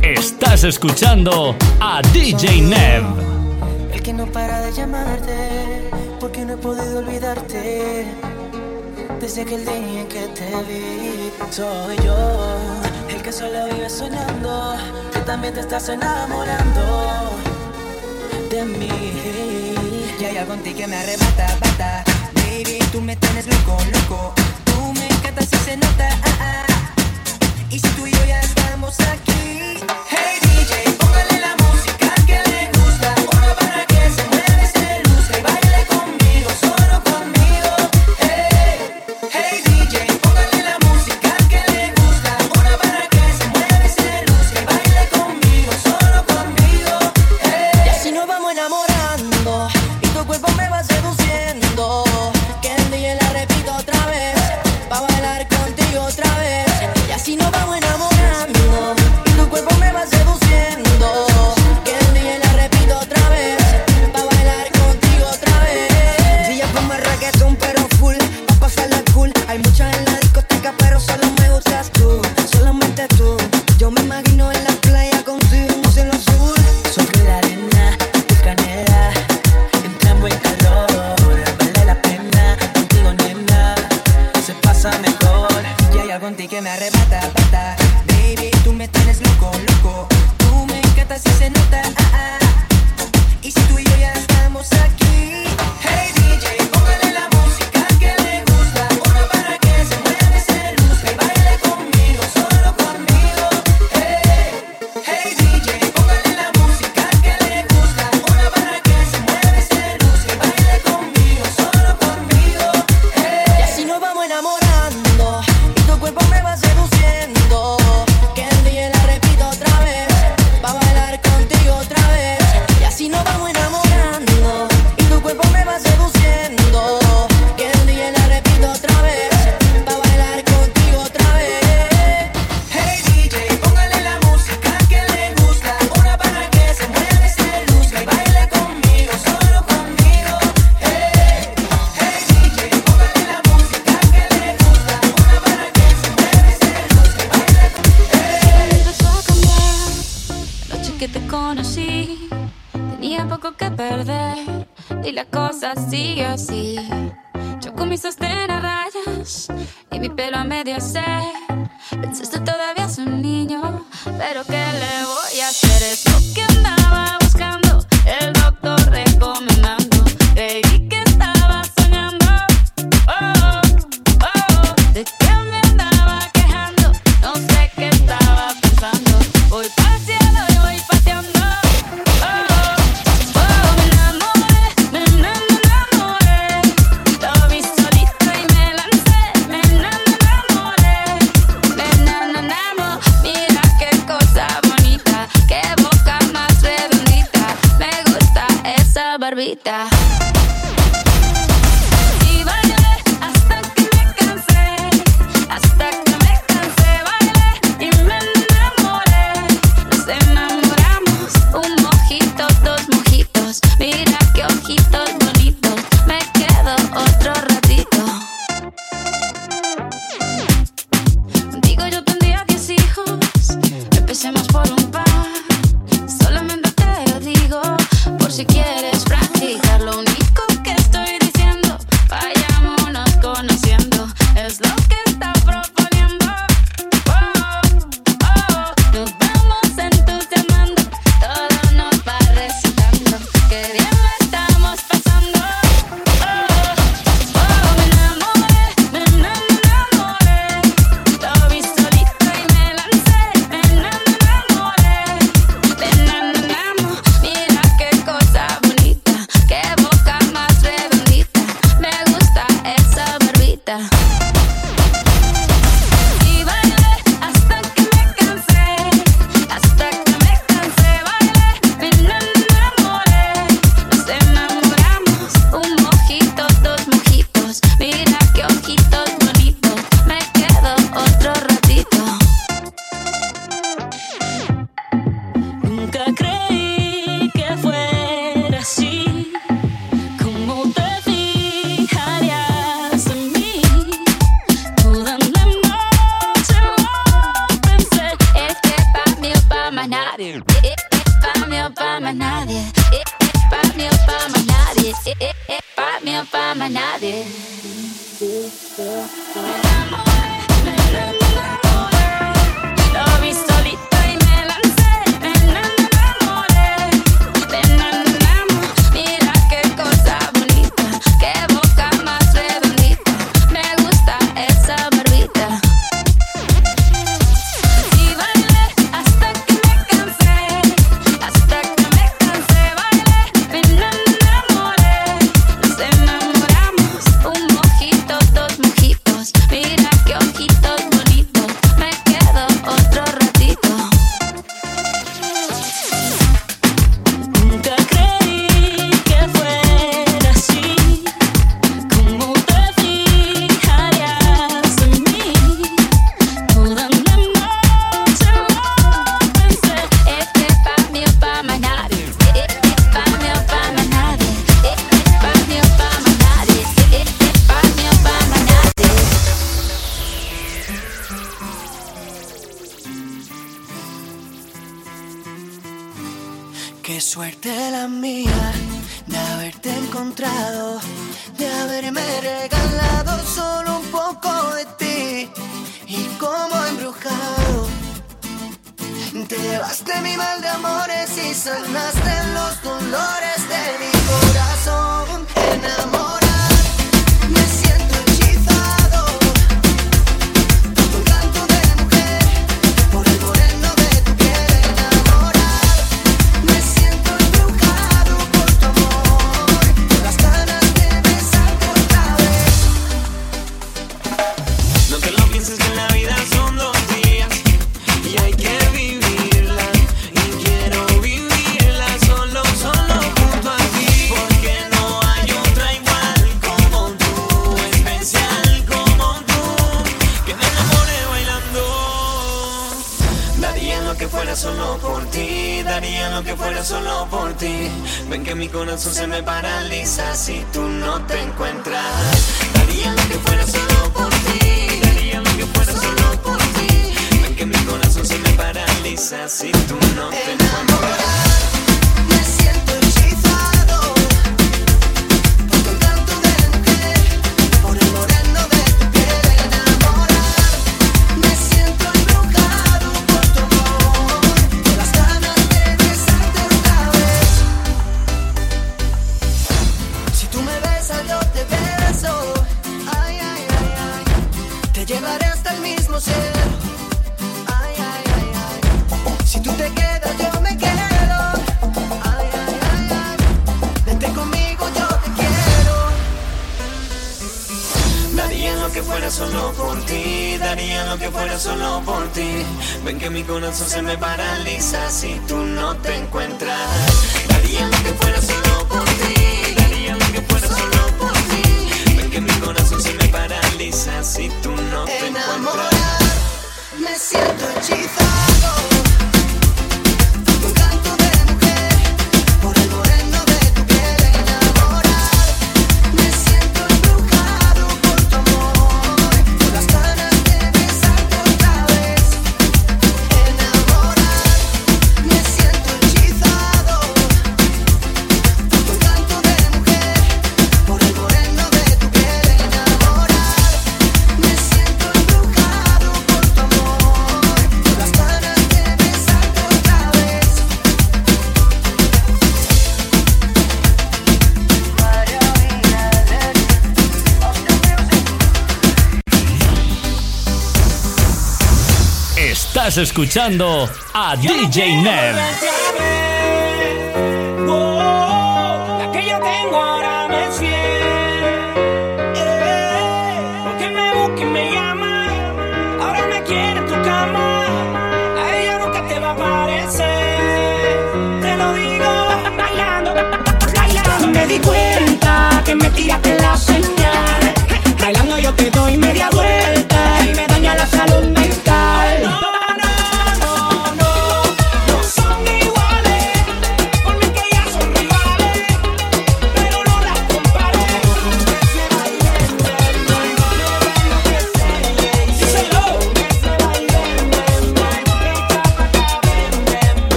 Estás escuchando a DJ Nev. El que no para de llamarte, porque no he podido olvidarte. Desde aquel día en que te vi, soy yo. El que solo vive soñando, que también te estás enamorando de mí. Y hay algo en ti que me arrebata, bata baby, tú me tienes loco, loco. Tú me encantas y se nota. Ah, ah. Y si tú y yo ya estamos aquí. la cosa sigue así. Yo con mi sostén a rayas y mi pelo a medio se. Pensaste todavía es un niño, pero ¿qué le voy a hacer? that. daría lo que fuera solo por ti. Ven que mi corazón se me paraliza si tú no te encuentras. Daría lo que fuera solo por ti. Daría lo que fuera solo por ti. Ven que mi corazón se me paraliza si tú no te encuentras. Escuchando a DJ Nev.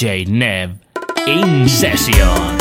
DJ Nev in session.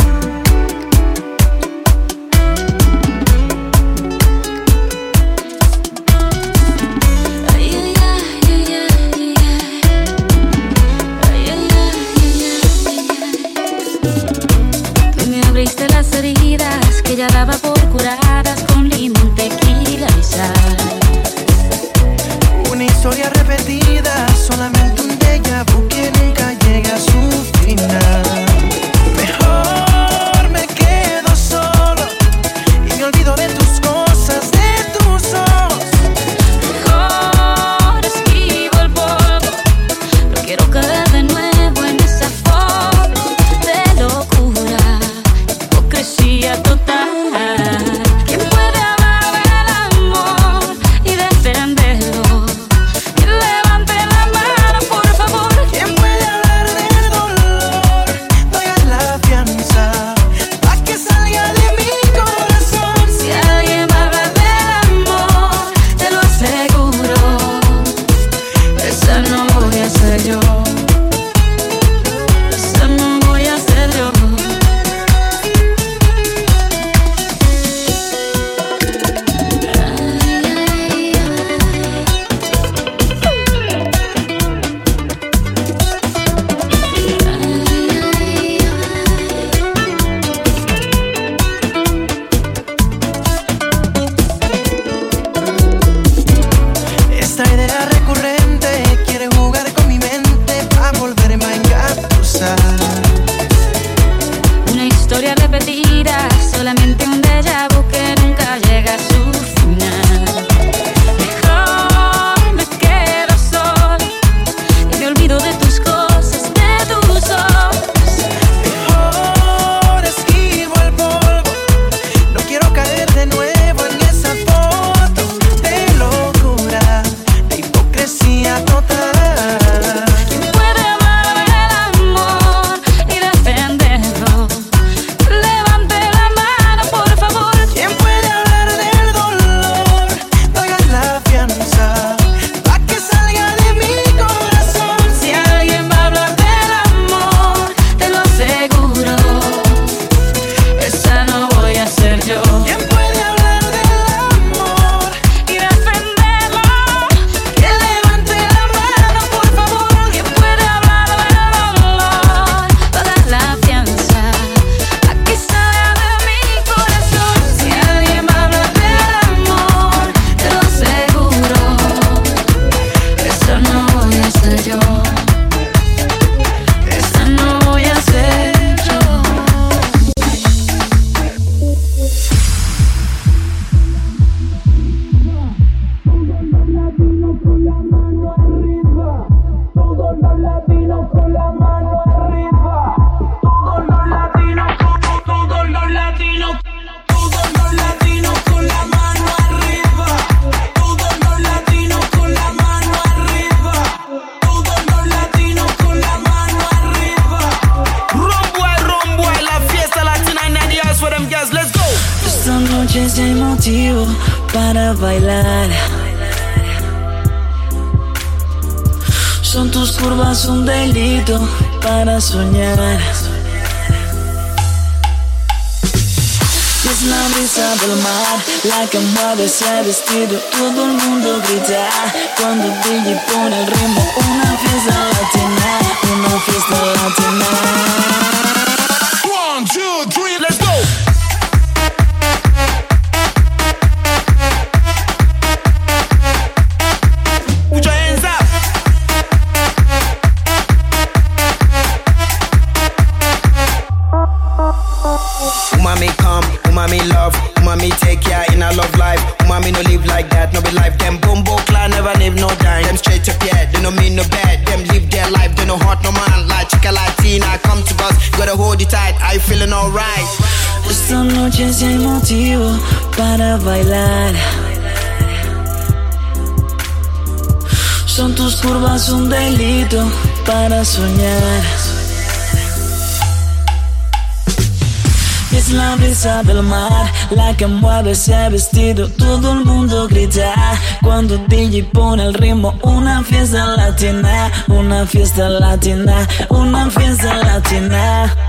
vestido todo el mundo grita. Cuando DJ pone el ritmo Una fiesta latina, una fiesta latina, una fiesta latina.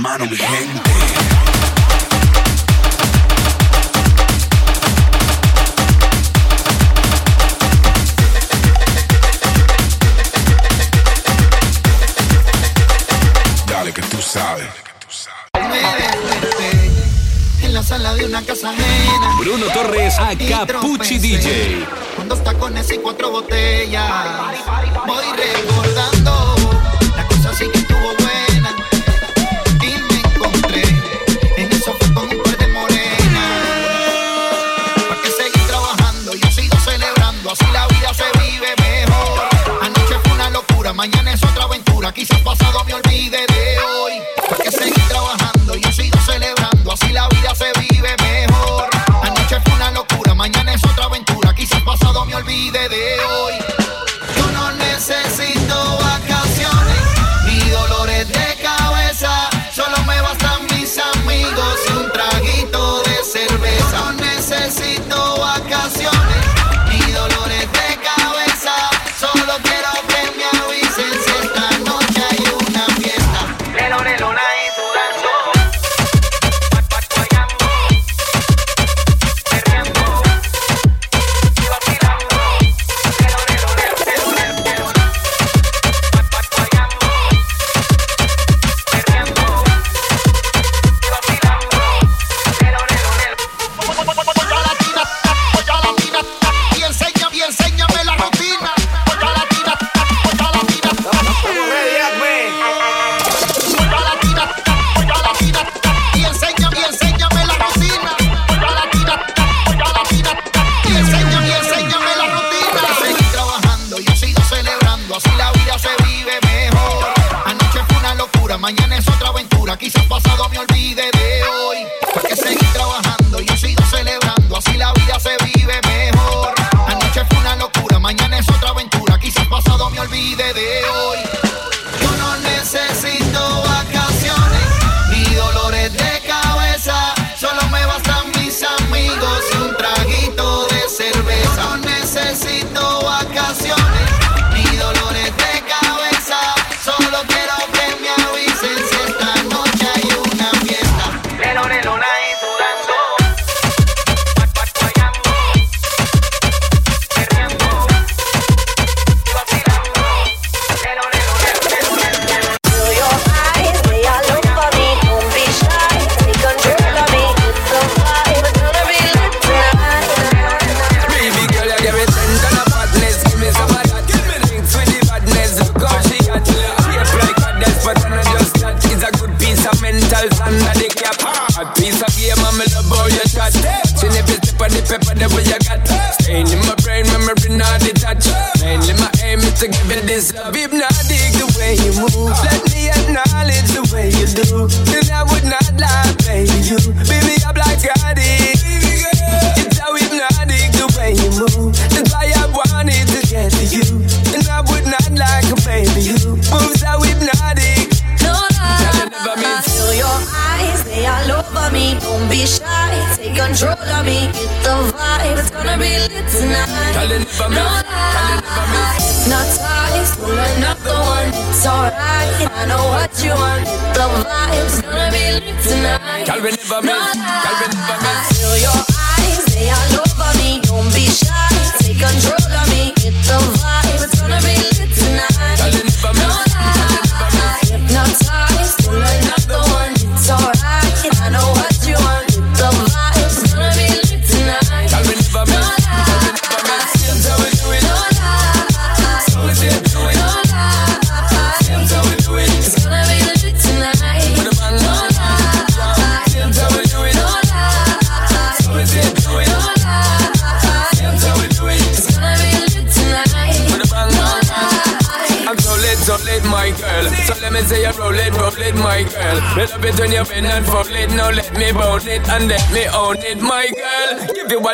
mano, mi gente. Dale que tú sabes. En la sala de una casa ajena. Bruno Torres a Capuchi DJ. Con dos tacones y cuatro botellas. Voy recordando. Mañana es otra aventura, quizás pasado me olvide.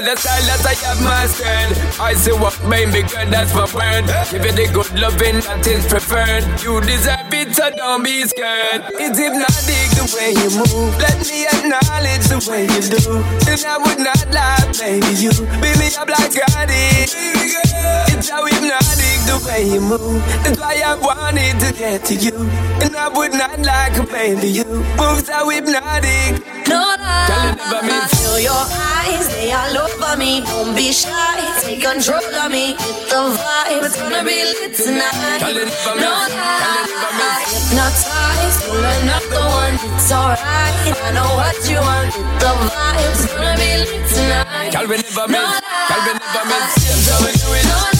The style that I have mastered. I say what baby girl, that's my word. Give you the good loving that is preferred. You deserve it, so don't be scared. It's hypnotic the way you move. Let me acknowledge the way you do. Then I would not lie, baby. You beat me up like God It's how hypnotic the way you move. That's why I wanted to get to you. And I would not like a baby. You move so hypnotic. No never lie. miss. Feel your eyes, they all over me. Don't be shy, take control of me. Get the vibe, it's gonna be lit tonight. Girl, you never No miss. Girl, you never lie. miss. Another one. It's alright, I know what you want. Get the vibe, it's gonna be lit tonight. We never No miss. we never miss.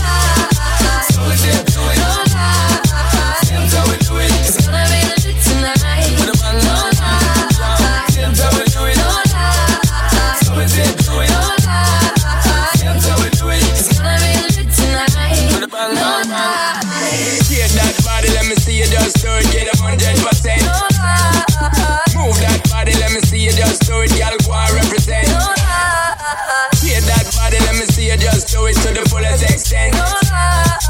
Just do it, girl, go and represent. No lie. Uh-uh. Shake that body, let me see you just do it to the fullest extent. No lie.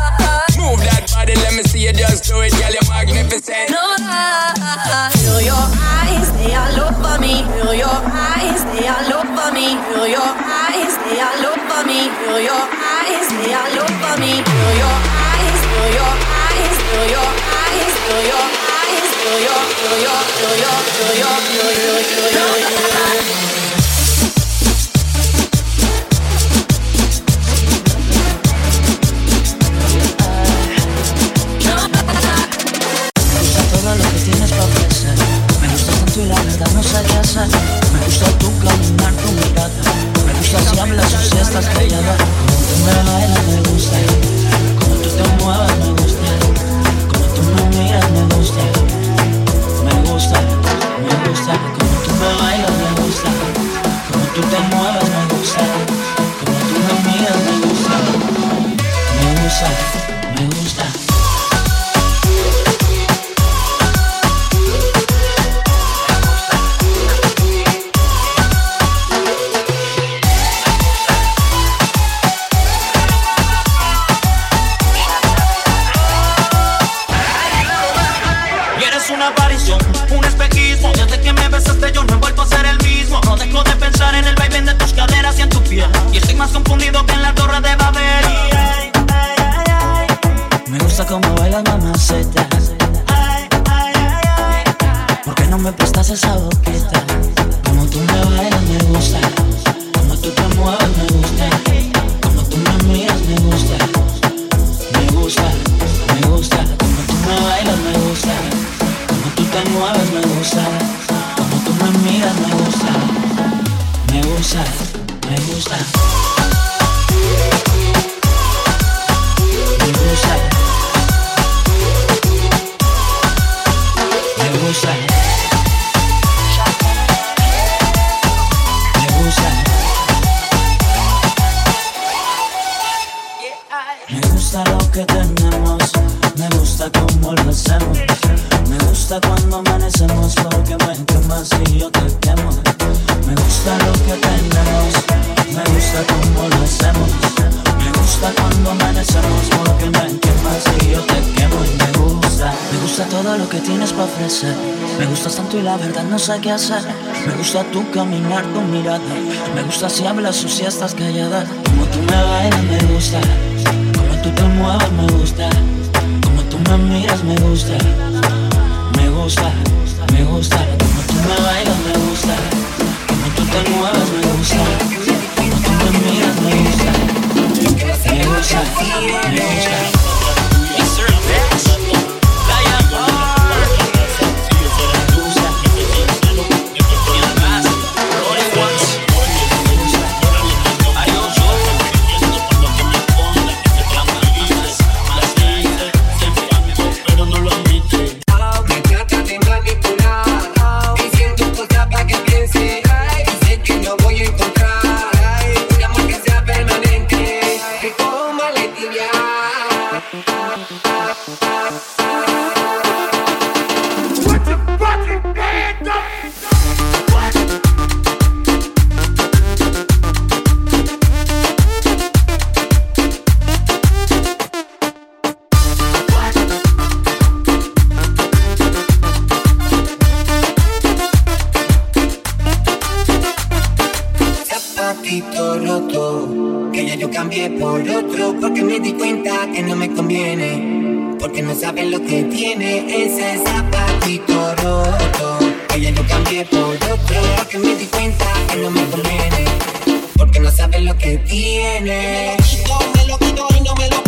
Move that body, let me see you just do it, girl, you're magnificent. No lie. Feel your eyes, they all over me. Feel your eyes, they all over me. Feel your eyes, they all over me. Feel your eyes, they all over me. Feel your eyes, hablas o si estás callada. Como tú me me gusta. Como tú te mueves me. Gusta. Como tú me bailas me gusta. Como tú te mueves me gusta. Como tú me miras me gusta. Me gusta, me gusta. Confundido que en la torre de Babel. Me gusta cómo bailas mamaceta ¿Por qué no me prestas esa boquita? gusta tu caminar, tu mirada. Me gusta si hablas o si estás callada. Como tú me bailas, me gusta. Como tú te mueves, me gusta. Como tú me miras, me gusta. Me gusta. me. Me lo quito, me lo quito y no me lo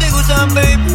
te gustan, baby.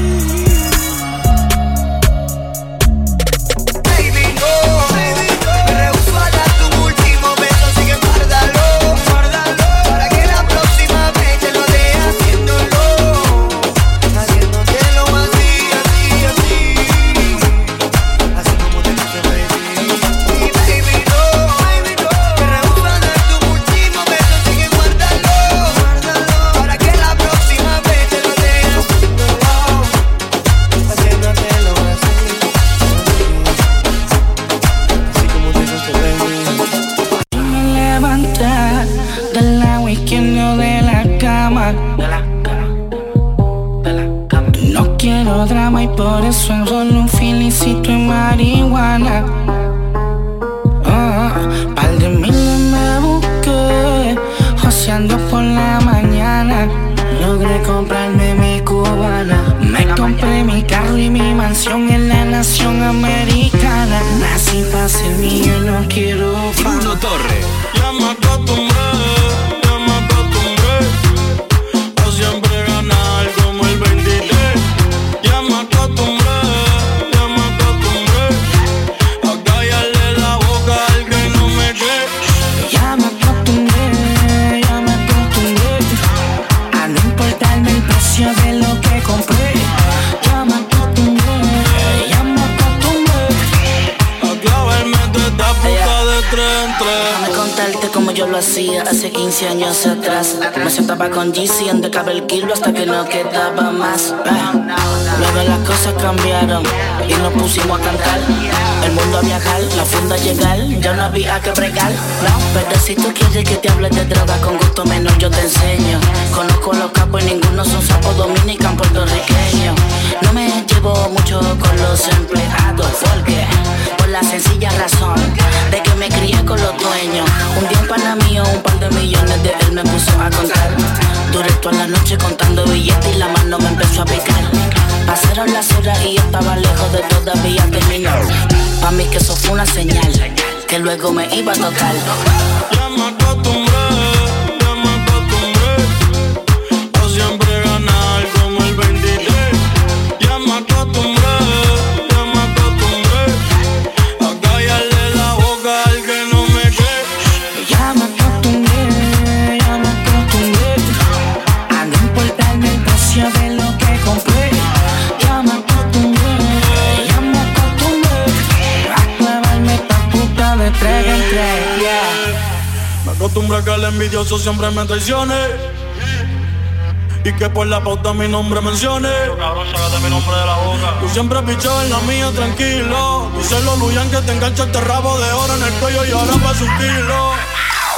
siempre me traiciones y que por la pauta mi nombre mencione. Yo, cabrón, mi nombre de la boca. Tú siempre pichado en la mía, tranquilo. Dice los Luyan que te engancha este rabo de oro en el cuello y ahora pasa un kilo.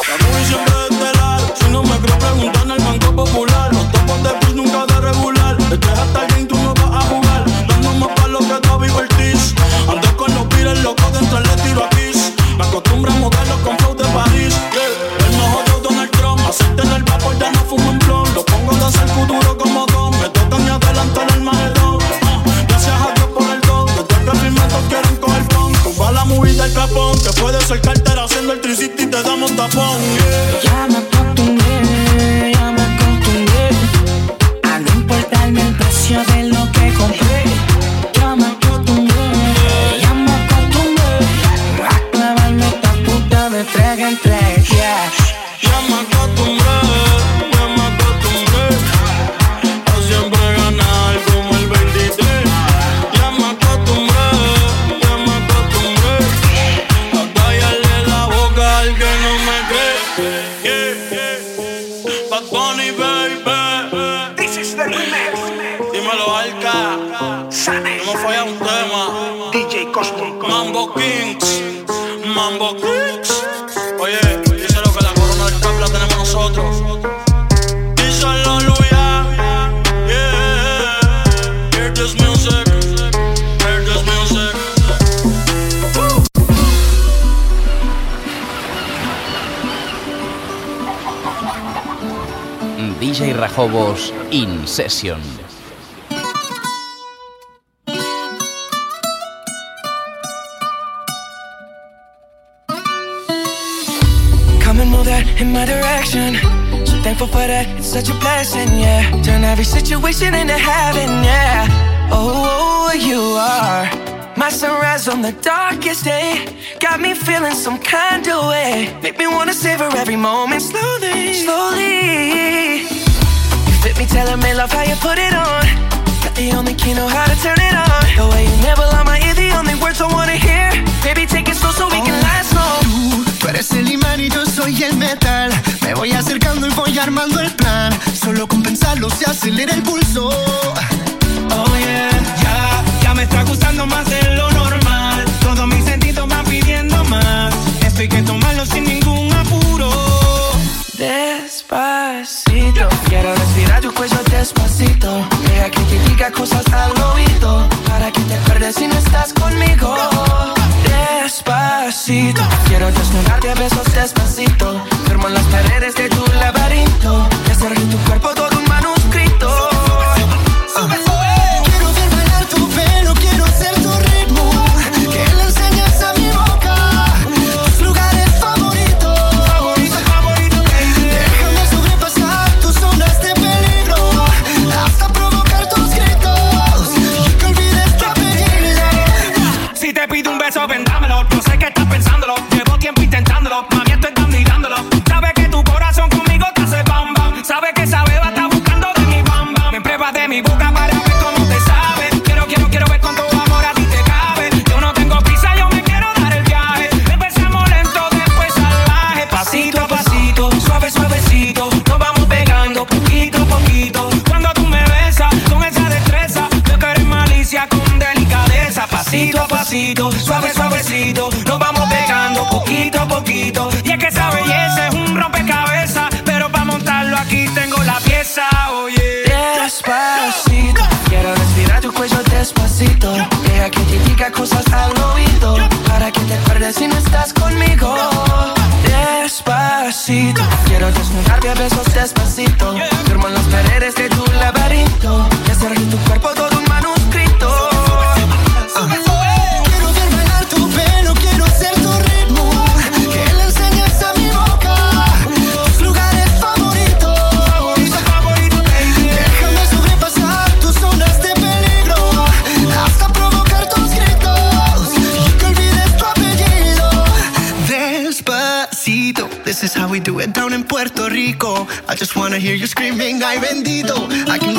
La movie siempre estelar. Si no me crees, preguntar en el Banco Popular. Los topos de Cruz nunca de regular. Este es hasta game, tú no vas a jugar. Dando más palos que David Ortiz. Ando con los pires locos, dentro le tiro a Kiss. Me acostumbro a modelos con flow de París. Yeah. El mejor de Cosita en el vapor, ya no fumo un blon. Lo pongo desde el futuro como don. Me tocan y adelantan el maledón. Ah, gracias a Dios por el don. Desde el refilmato quieren coger con. Tumba la movida del capón. Que puede ser cartera haciendo el tricity y te damos tapón. Fobos in Session. Come and move that in my direction. So thankful for that, it's such a blessing, yeah. Turn every situation into heaven, yeah. Oh, you are my sunrise on the darkest day. Got me feeling some kind of way. Make me wanna savor every moment slowly, slowly Me, telling me love how you put it on. Got the only key, know how to turn it on. The way you never lie my ear, the only words I wanna hear. Baby, take it slow so we can last long. Tú eres el imán y yo soy el metal. Me voy acercando y voy armando el plan. Solo con pensarlo se acelera el pulso. Oh yeah, ya, ya me está gustando más de lo normal. Todos mis sentidos van pidiendo más. Esto hay que tomarlo sin ningún apuro. Despacito, despacito. Deja que te diga cosas al oído. Para que te acuerdes si no estás conmigo. Despacito, quiero desnudarte a besos despacito. Cosas al oído. Para que te acuerdes si no estás conmigo. Despacito, quiero desnudarte a besos despacito. Firmo en las paredes de I hear you screaming, ay bendito. I can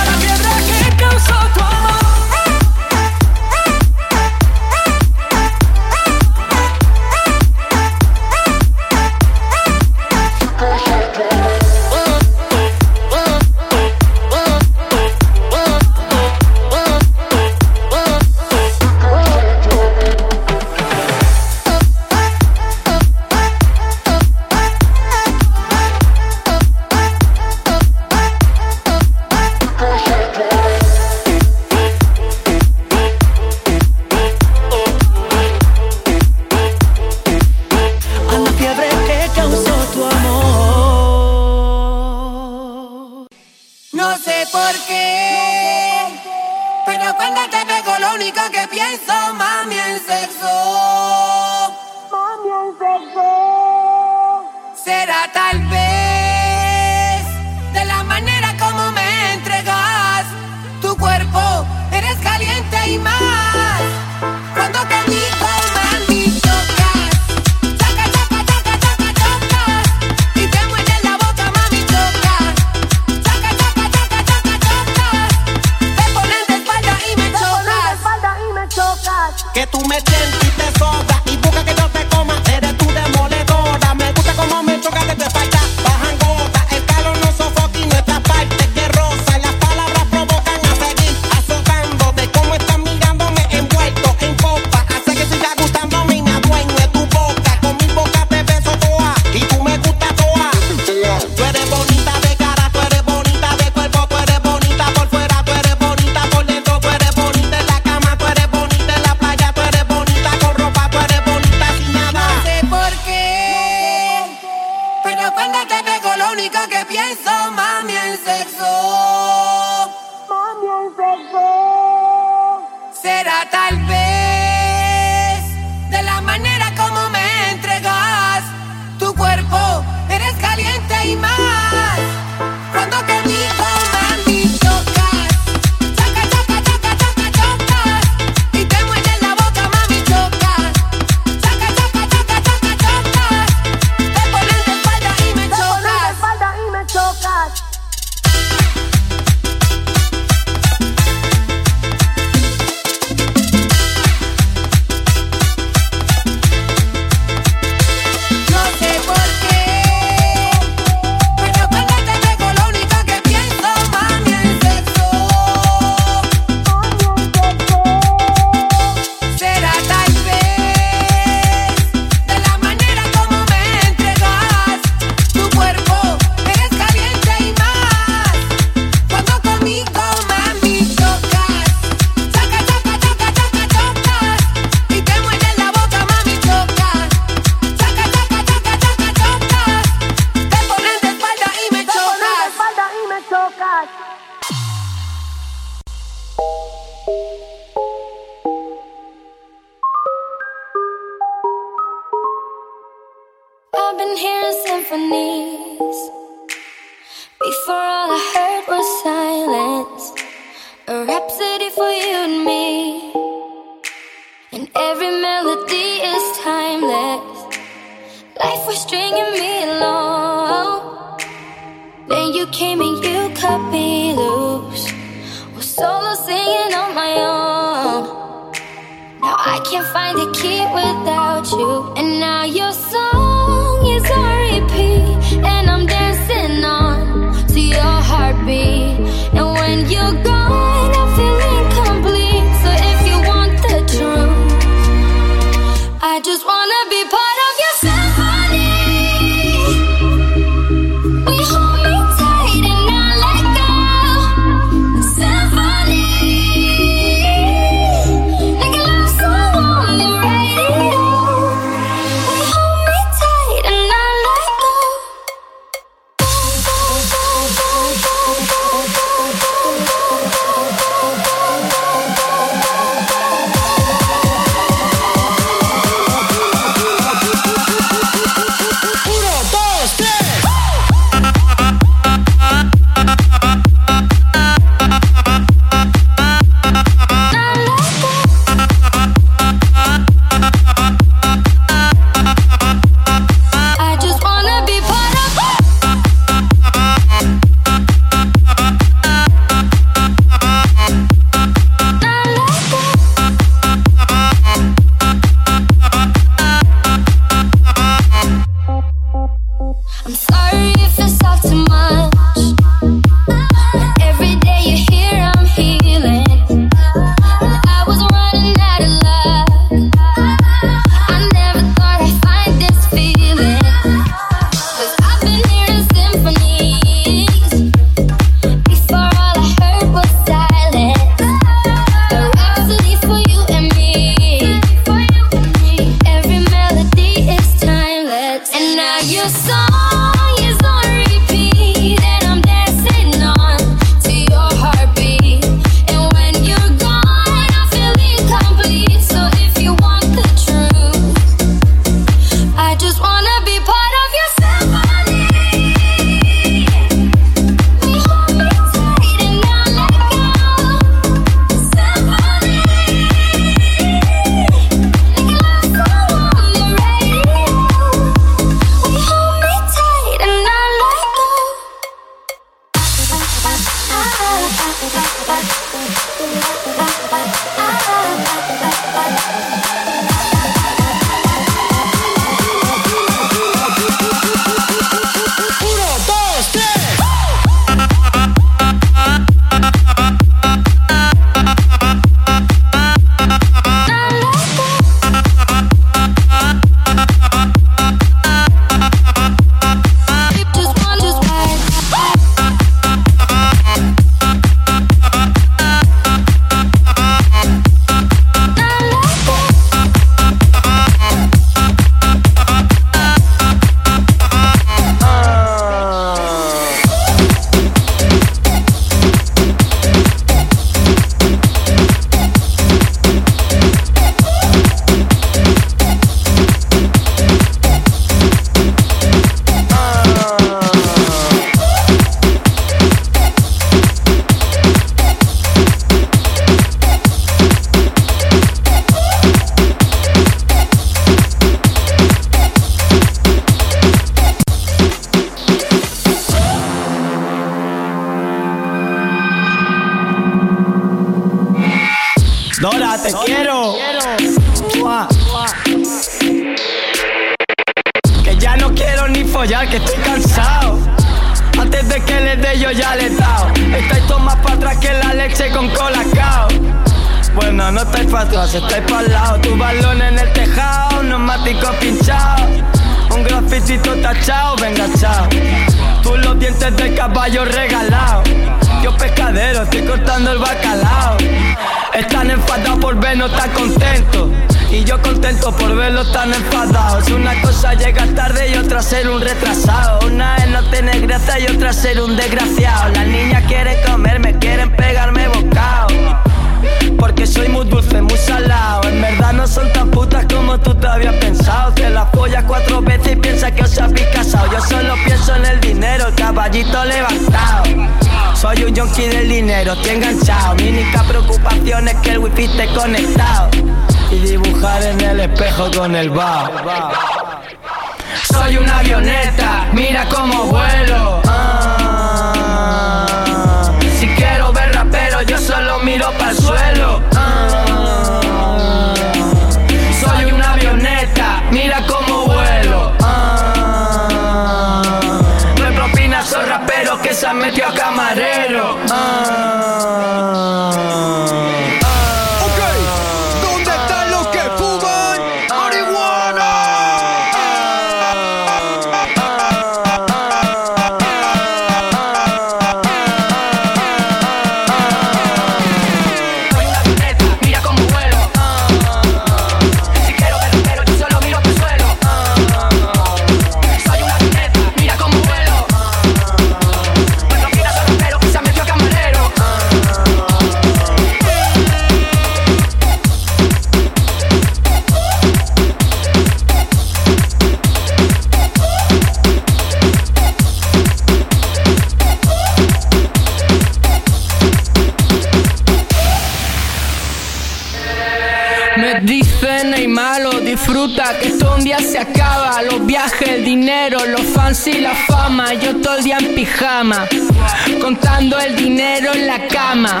Contando el dinero en la cama.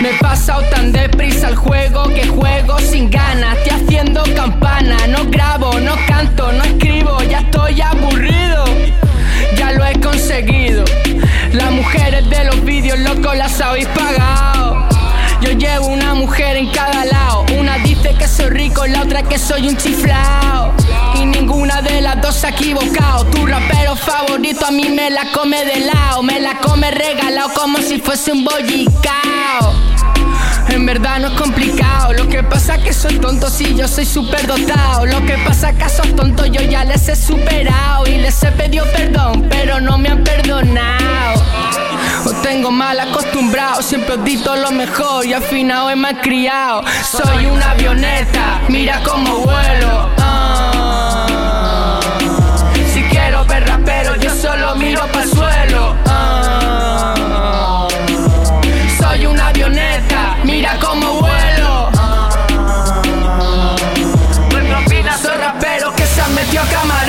Me he pasado tan deprisa el juego que juego sin ganas Estoy haciendo campana, no grabo, no canto, no escribo Ya estoy aburrido, ya lo he conseguido. Las mujeres de los vídeos, loco, las habéis pagado. Yo llevo una mujer en cada lado. Una dice que soy rico, la otra que soy un chiflao. Y ninguna de las dos se ha equivocado. Tu rapero favorito a mí me la come de lado. Me la come regalado como si fuese un bollicao. En verdad no es complicado. Lo que pasa que soy tonto si yo soy súper dotado. Lo que pasa que a esos tontos yo ya les he superado. Y les he pedido perdón, pero no me han perdonado. Os tengo mal acostumbrado, siempre os di todo lo mejor y al final he criado. Soy una avioneta, mira cómo vuelo. Miro para el suelo. ah. Soy una avioneta, mira cómo vuelo. No hay propina, soy rapero que se han metido a camarero.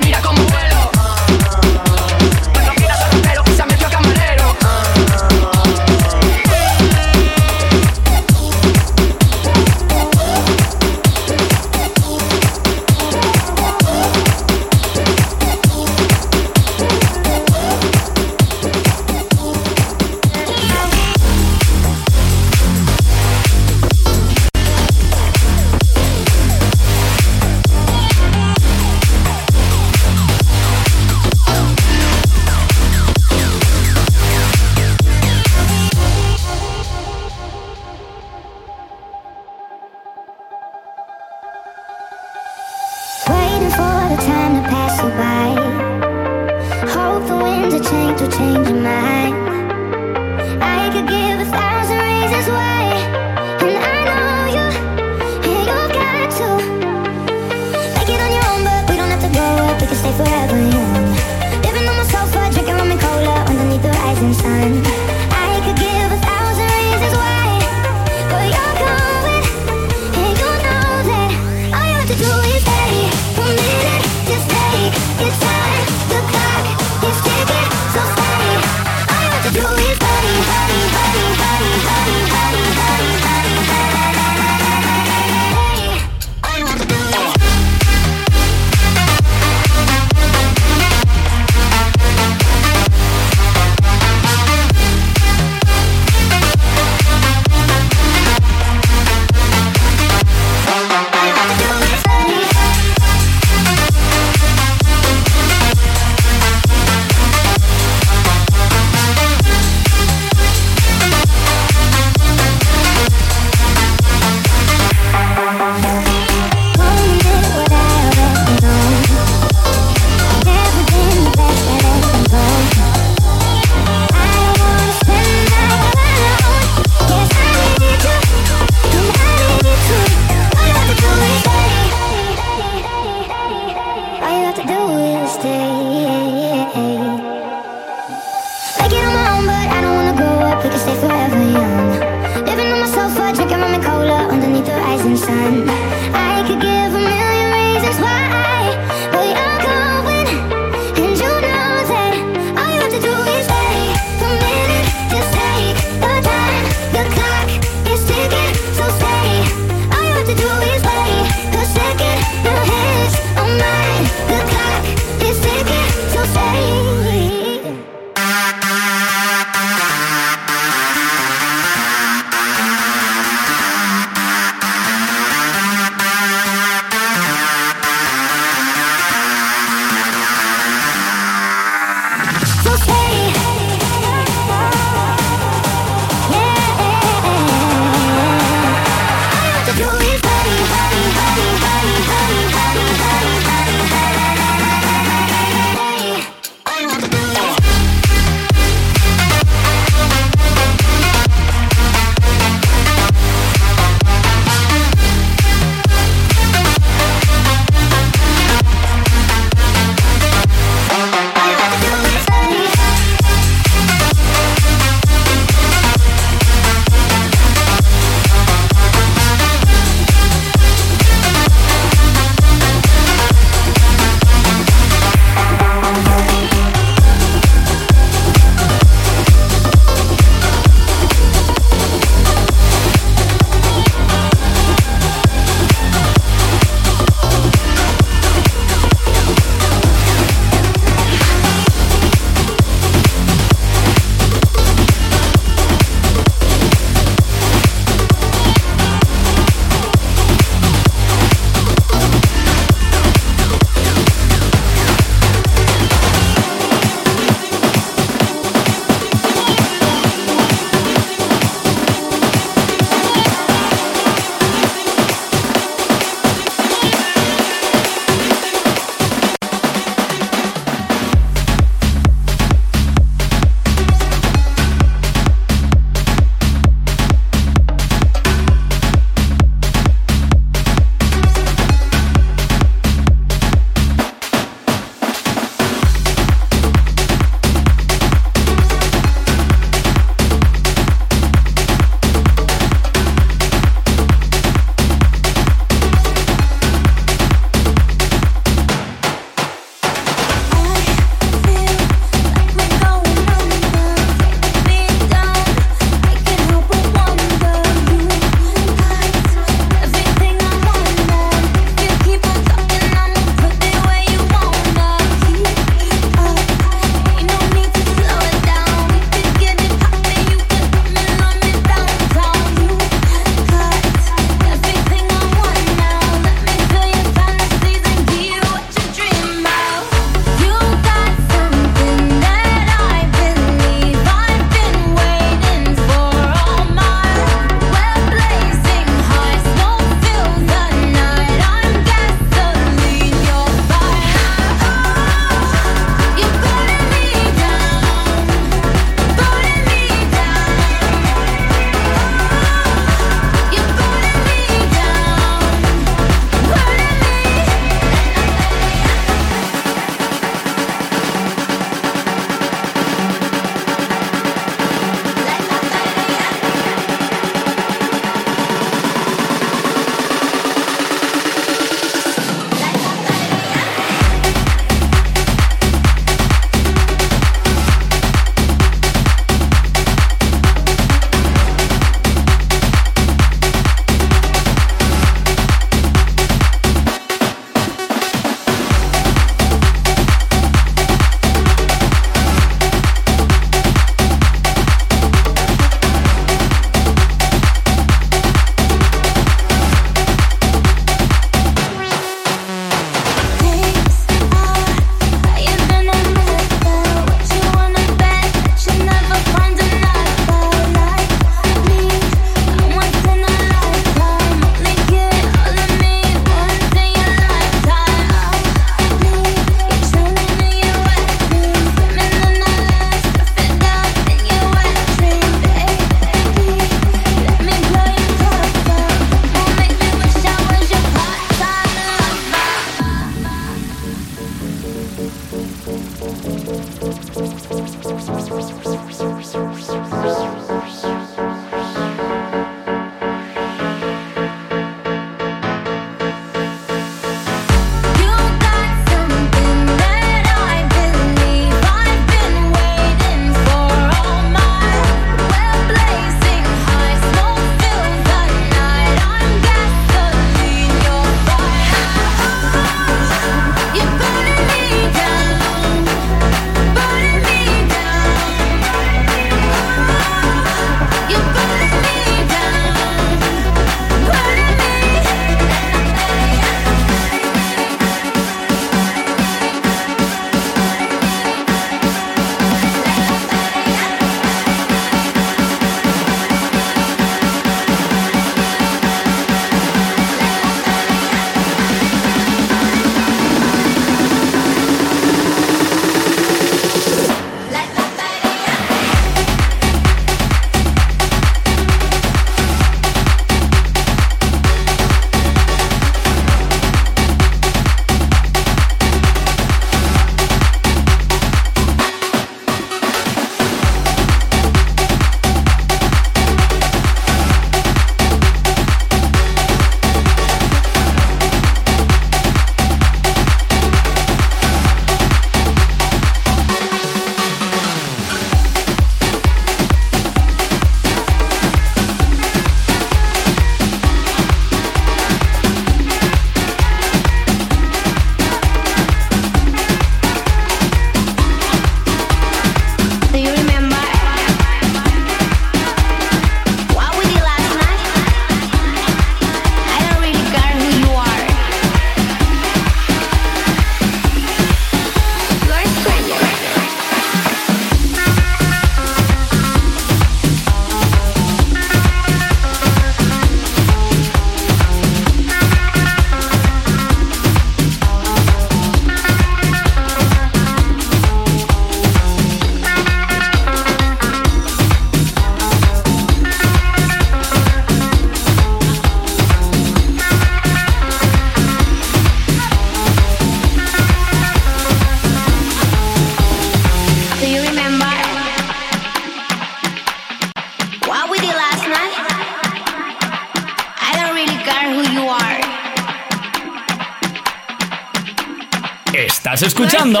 Estás escuchando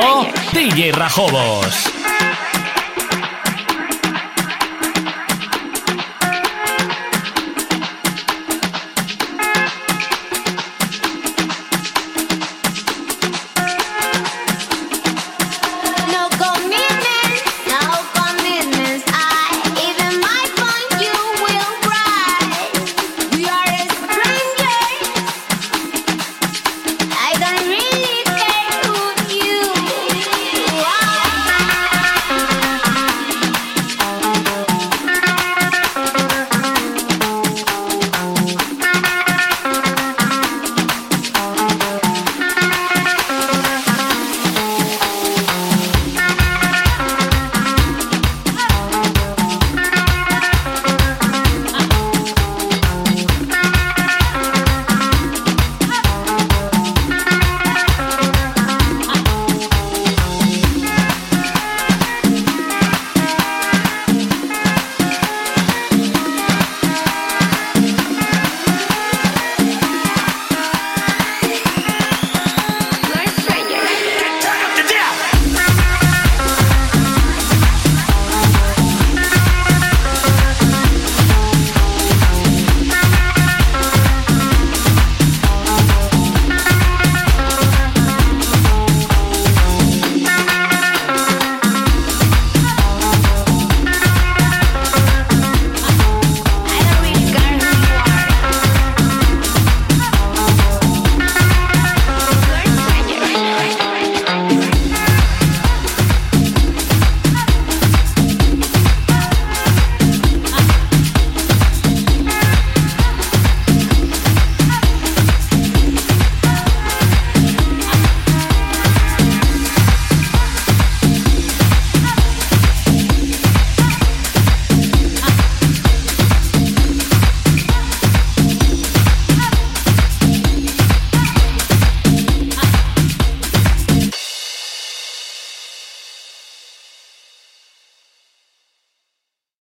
DJ Rajobos.